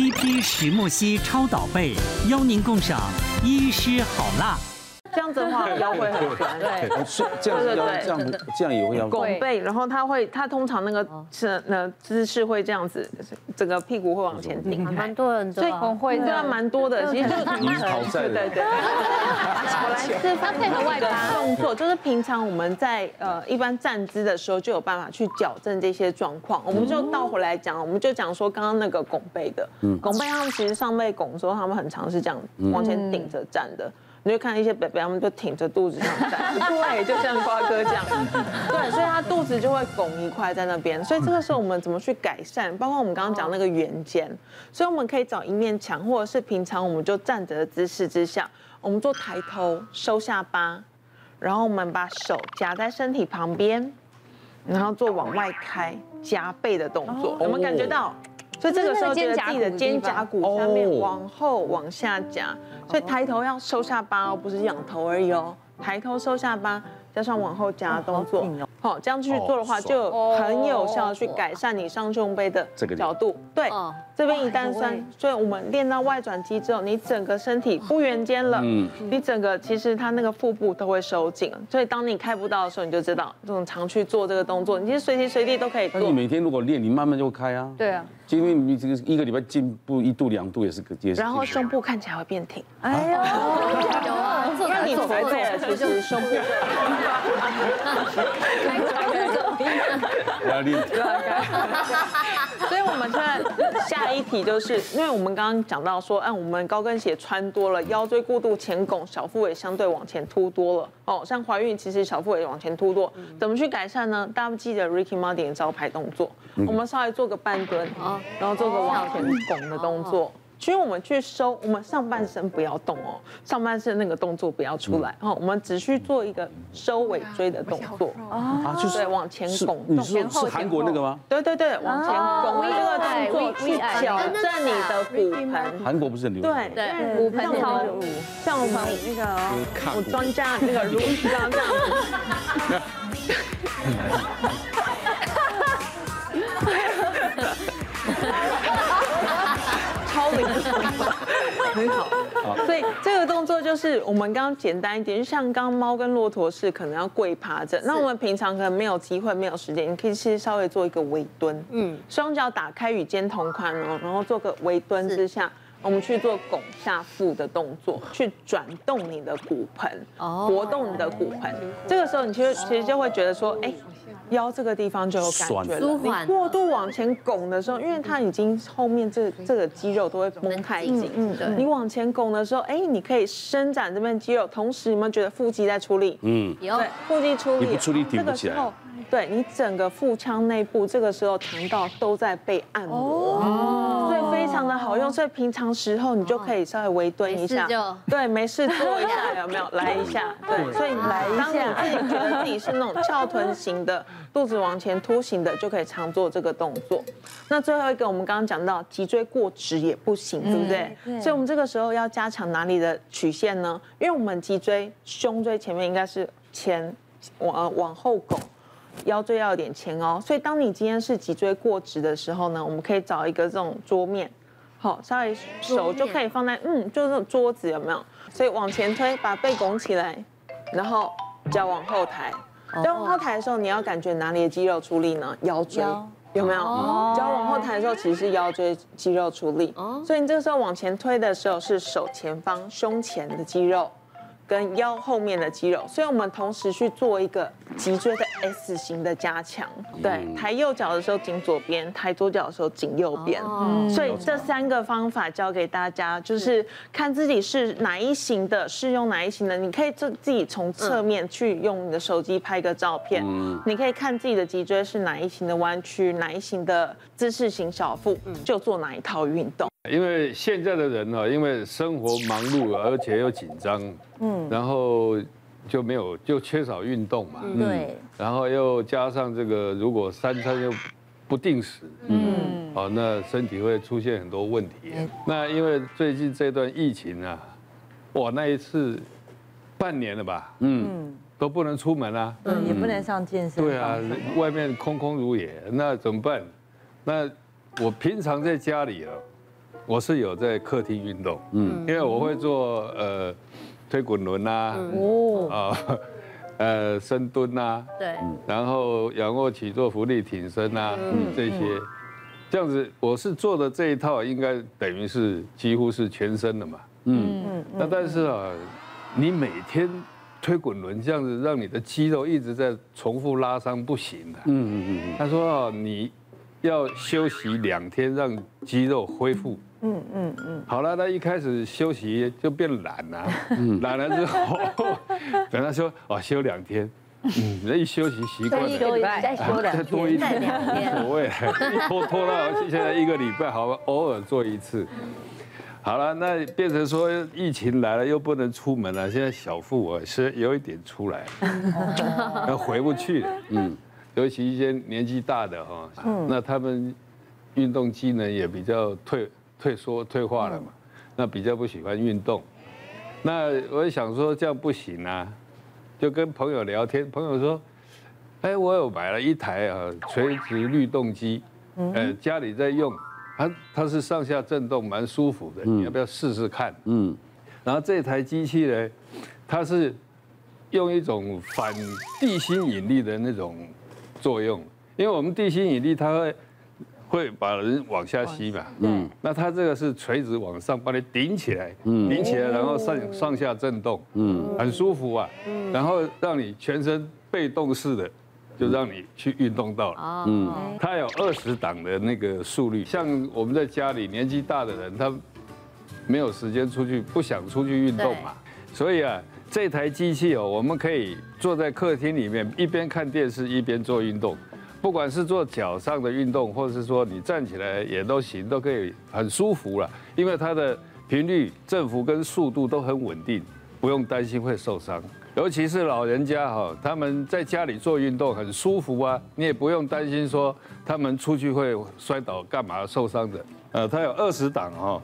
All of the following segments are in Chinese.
一批石墨烯超导被，邀您共赏医师好辣。这样子的话腰会很酸，对，是这样子腰这样这样也会腰拱背，然后他会他通常那个是那姿势会这样子，整个屁股会往前顶，蛮多人所以会这样蛮多的，其实就是你是讨债的，对对。我来示范配合外八。动作，就是平常我们在呃一般站姿的时候就有办法去矫正这些状况。我们就倒回来讲，我们就讲说刚刚那个拱背的，拱背他们其实上背拱的时候，他们很常是这样往前顶着站的。你就看一些北北，他们就挺着肚子这样站，对，就像瓜哥这样，对，所以他肚子就会拱一块在那边。所以这个时候我们怎么去改善？包括我们刚刚讲那个圆肩，所以我们可以找一面墙，或者是平常我们就站着的姿势之下，我们做抬头收下巴，然后我们把手夹在身体旁边，然后做往外开夹背的动作，我们感觉到。所以这个时候觉得自己的肩胛骨下面往后往下夹，所以抬头要收下巴哦，不是仰头而已哦，抬头收下巴。加上往后夹的动作，好，这样继续做的话，就很有效的去改善你上胸背的角度。对，这边一旦酸，所以我们练到外转肌之后，你整个身体不圆肩了，嗯，你整个其实它那个腹部都会收紧。所以当你开不到的时候，你就知道这种常去做这个动作，你其实随时随地都可以做。那你每天如果练，你慢慢就会开啊。对啊，因为你这个一个礼拜进步一度两度也是个结实。然后胸部看起来会变挺。哎呦，那你驼背了，其实胸部。压力。所以我们现在下一题就是，因为我们刚刚讲到说，嗯，我们高跟鞋穿多了，腰椎过度前拱，小腹也相对往前凸多了。哦，像怀孕其实小腹也往前凸多，怎么去改善呢？大家不记得 Ricky Martin 的招牌动作，我们稍微做个半蹲啊，然后做个往前拱的动作。其实我们去收，我们上半身不要动哦，上半身那个动作不要出来哦，我们只需做一个收尾椎的动作啊，就是往前拱，前后是韩国那个吗？对对对，往前拱这个动作去矫正你的骨盆。韩国不是很流行？对对，骨盆操，像我们那个我专家那个如这样这样。很好，所以这个动作就是我们刚刚简单一点，就像刚刚猫跟骆驼是可能要跪趴着，那我们平常可能没有机会、没有时间，你可以去稍微做一个微蹲，嗯，双脚打开与肩同宽哦，然后做个微蹲之下，我们去做拱下腹的动作，去转动你的骨盆，活动你的骨盆，这个时候你其实其实就会觉得说，哎。腰这个地方就有感觉了。你过度往前拱的时候，因为它已经后面这这个肌肉都会绷太紧。嗯，对。你往前拱的时候，哎，你可以伸展这边肌肉，同时有没有觉得腹肌在出力？嗯，有。对，腹肌出力。你不出力挺不起来。对，你整个腹腔内部这个时候肠道都在被按摩，所以非常的好用。所以平常时候你就可以稍微微蹲一下，对，没事做一下，有没有？来一下，对，所以来一下。当你自己觉得自己是那种翘臀型的，肚子往前凸型的，就可以常做这个动作。那最后一个，我们刚刚讲到脊椎过直也不行，对不对？所以我们这个时候要加强哪里的曲线呢？因为我们脊椎、胸椎前面应该是前往往后拱。腰椎要有点前哦，所以当你今天是脊椎过直的时候呢，我们可以找一个这种桌面，好，稍微手就可以放在嗯，就是桌子有没有？所以往前推，把背拱起来，然后脚往后抬。脚往后抬的时候，你要感觉哪里的肌肉出力呢？腰椎有没有？脚往后抬的时候，其实是腰椎肌肉出力。所以你这个时候往前推的时候，是手前方胸前的肌肉。跟腰后面的肌肉，所以我们同时去做一个脊椎的 S 型的加强。对，抬右脚的时候紧左边，抬左脚的时候紧右边。所以这三个方法教给大家，就是看自己是哪一型的，适用哪一型的。你可以自自己从侧面去用你的手机拍个照片，你可以看自己的脊椎是哪一型的弯曲，哪一型的姿势型小腹，就做哪一套运动。因为现在的人呢，因为生活忙碌，而且又紧张，嗯，然后就没有就缺少运动嘛，对，然后又加上这个，如果三餐又不定时，嗯，好，那身体会出现很多问题。那因为最近这段疫情啊，哇，那一次半年了吧，嗯，都不能出门啊，嗯，也不能上健身，对啊，外面空空如也，那怎么办？那我平常在家里啊。我是有在客厅运动，嗯，因为我会做呃推滚轮啊，哦，啊，呃深蹲啊，对，然后仰卧起坐、浮力挺身啊，这些，这样子我是做的这一套，应该等于是几乎是全身的嘛，嗯。嗯，那但是啊，你每天。推滚轮这样子，让你的肌肉一直在重复拉伤，不行的。嗯嗯嗯。他说啊，你要休息两天，让肌肉恢复。嗯嗯嗯。好了，那一开始休息就变懒了。嗯。懒了之后，等他说哦，休两天。嗯。那一休息习惯了。再多一天。无所谓，一拖拖到现在一个礼拜，好吧，偶尔做一次。好了，那变成说疫情来了又不能出门了，现在小腹我是有一点出来，要回不去了。嗯，尤其一些年纪大的哈，那他们运动机能也比较退退缩退化了嘛，那比较不喜欢运动。那我也想说这样不行啊，就跟朋友聊天，朋友说，哎，我有买了一台啊垂直律动机，呃，家里在用。它它是上下震动，蛮舒服的，你要不要试试看？嗯，然后这台机器呢，它是用一种反地心引力的那种作用，因为我们地心引力它会会把人往下吸嘛，嗯，那它这个是垂直往上把你顶起来，嗯，顶起来然后上上下震动，嗯，很舒服啊，然后让你全身被动式的。就让你去运动到了，嗯，它有二十档的那个速率，像我们在家里年纪大的人，他没有时间出去，不想出去运动嘛，所以啊，这台机器哦，我们可以坐在客厅里面，一边看电视一边做运动，不管是做脚上的运动，或者是说你站起来也都行，都可以很舒服了，因为它的频率、振幅跟速度都很稳定，不用担心会受伤。尤其是老人家哈，他们在家里做运动很舒服啊，你也不用担心说他们出去会摔倒干嘛受伤的。呃，它有二十档哈，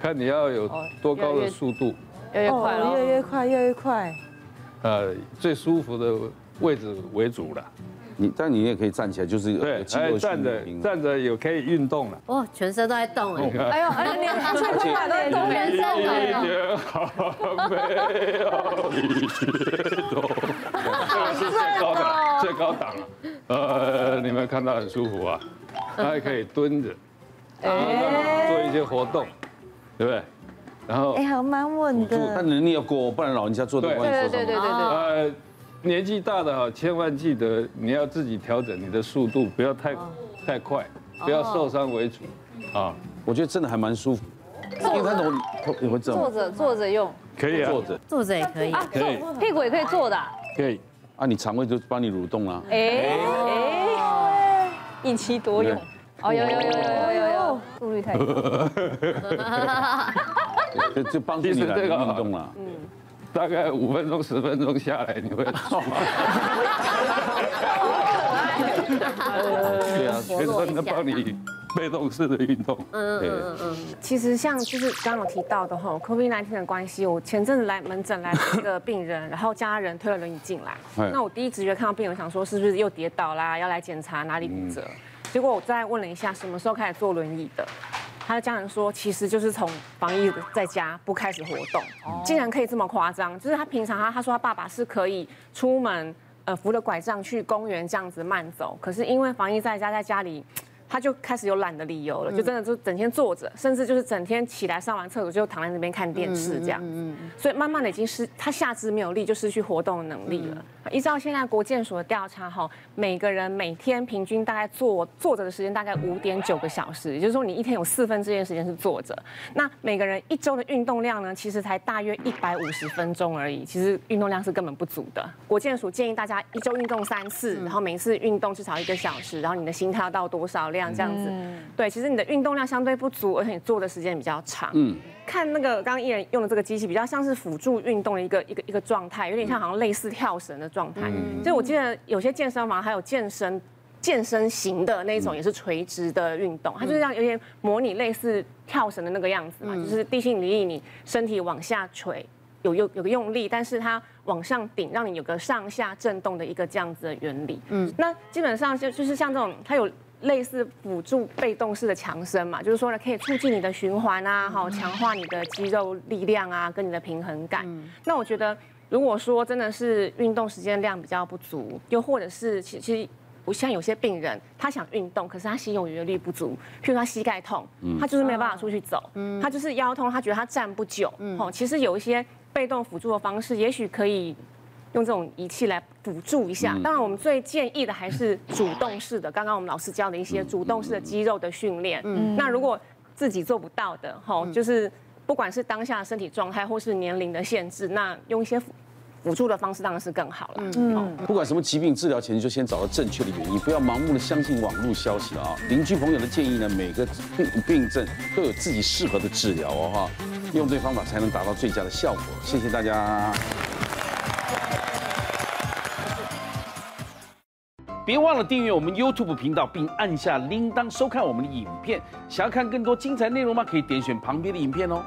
看你要有多高的速度，越越快越越快越越快。呃，最舒服的位置为主了。你但你也可以站起来，就是对，哎，站着站着也可以运动了。哦，全身都在动哎！哎呦，哎呦，你看最起码都在动，全身一点好没有一点动。这个是最高的，最高档了。呃，你们看到很舒服啊，它还可以蹲着，哎，做一些活动，对不对？然后哎，还蛮稳的。但能力要过，不然老人家做的会受伤。对对对对对。呃。年纪大的哈，千万记得你要自己调整你的速度，不要太太快，不要受伤为主。啊，我觉得真的还蛮舒服，因为它怎么。坐着坐着用，可以啊，坐着坐着也可以，可以，屁股也可以坐的，可以。啊，你肠胃就帮你蠕动啊。哎哎，一妻多用。哦，有有有有有有，速率太高。就就帮助你来运动了。嗯。大概五分钟、十分钟下来，你会？对啊，全身的帮你被动式的运动。嗯嗯嗯。其实像就是刚刚有提到的哈，COVID-19 的关系，我前阵子来门诊来了一个病人，然后家人推了轮椅进来。那我第一直觉看到病人，想说是不是又跌倒啦，要来检查哪里骨折？结果我再问了一下，什么时候开始坐轮椅的？他的家人说，其实就是从防疫在家不开始活动，竟然可以这么夸张。就是他平常他他说他爸爸是可以出门，呃，扶着拐杖去公园这样子慢走，可是因为防疫在家，在家里。他就开始有懒的理由了，就真的就整天坐着，甚至就是整天起来上完厕所就躺在那边看电视这样子，所以慢慢的已经失他下肢没有力，就失去活动的能力了。依照现在国健署的调查哈，每个人每天平均大概坐坐着的时间大概五点九个小时，也就是说你一天有四分之一的时间是坐着。那每个人一周的运动量呢，其实才大约一百五十分钟而已，其实运动量是根本不足的。国健署建议大家一周运动三次，然后每次运动至少一个小时，然后你的心跳到多少量？这样子，对，其实你的运动量相对不足，而且你坐的时间比较长。嗯，看那个刚刚艺人用的这个机器，比较像是辅助运动的一个一个一个状态，有点像好像类似跳绳的状态。所以我记得有些健身房还有健身健身型的那种，也是垂直的运动，它就是像有点模拟类似跳绳的那个样子嘛，就是地心引力，你身体往下垂，有有有个用力，但是它往上顶，让你有个上下震动的一个这样子的原理。嗯，那基本上就就是像这种，它有。类似辅助被动式的强身嘛，就是说呢，可以促进你的循环啊，好，强化你的肌肉力量啊，跟你的平衡感。那我觉得，如果说真的是运动时间量比较不足，又或者是其其实。我像有些病人，他想运动，可是他心有余力不足，譬如他膝盖痛，他就是没有办法出去走，嗯他就是腰痛，他觉得他站不久。哦，其实有一些被动辅助的方式，也许可以用这种仪器来辅助一下。当然，我们最建议的还是主动式的，刚刚我们老师教的一些主动式的肌肉的训练。那如果自己做不到的，哈，就是不管是当下的身体状态或是年龄的限制，那用一些。辅助的方式当然是更好了。嗯，不管什么疾病，治疗前就先找到正确的原因，不要盲目的相信网络消息了啊。邻居朋友的建议呢，每个病病症都有自己适合的治疗哦哈，用对方法才能达到最佳的效果。谢谢大家。别忘了订阅我们 YouTube 频道，并按下铃铛收看我们的影片。想要看更多精彩内容吗？可以点选旁边的影片哦。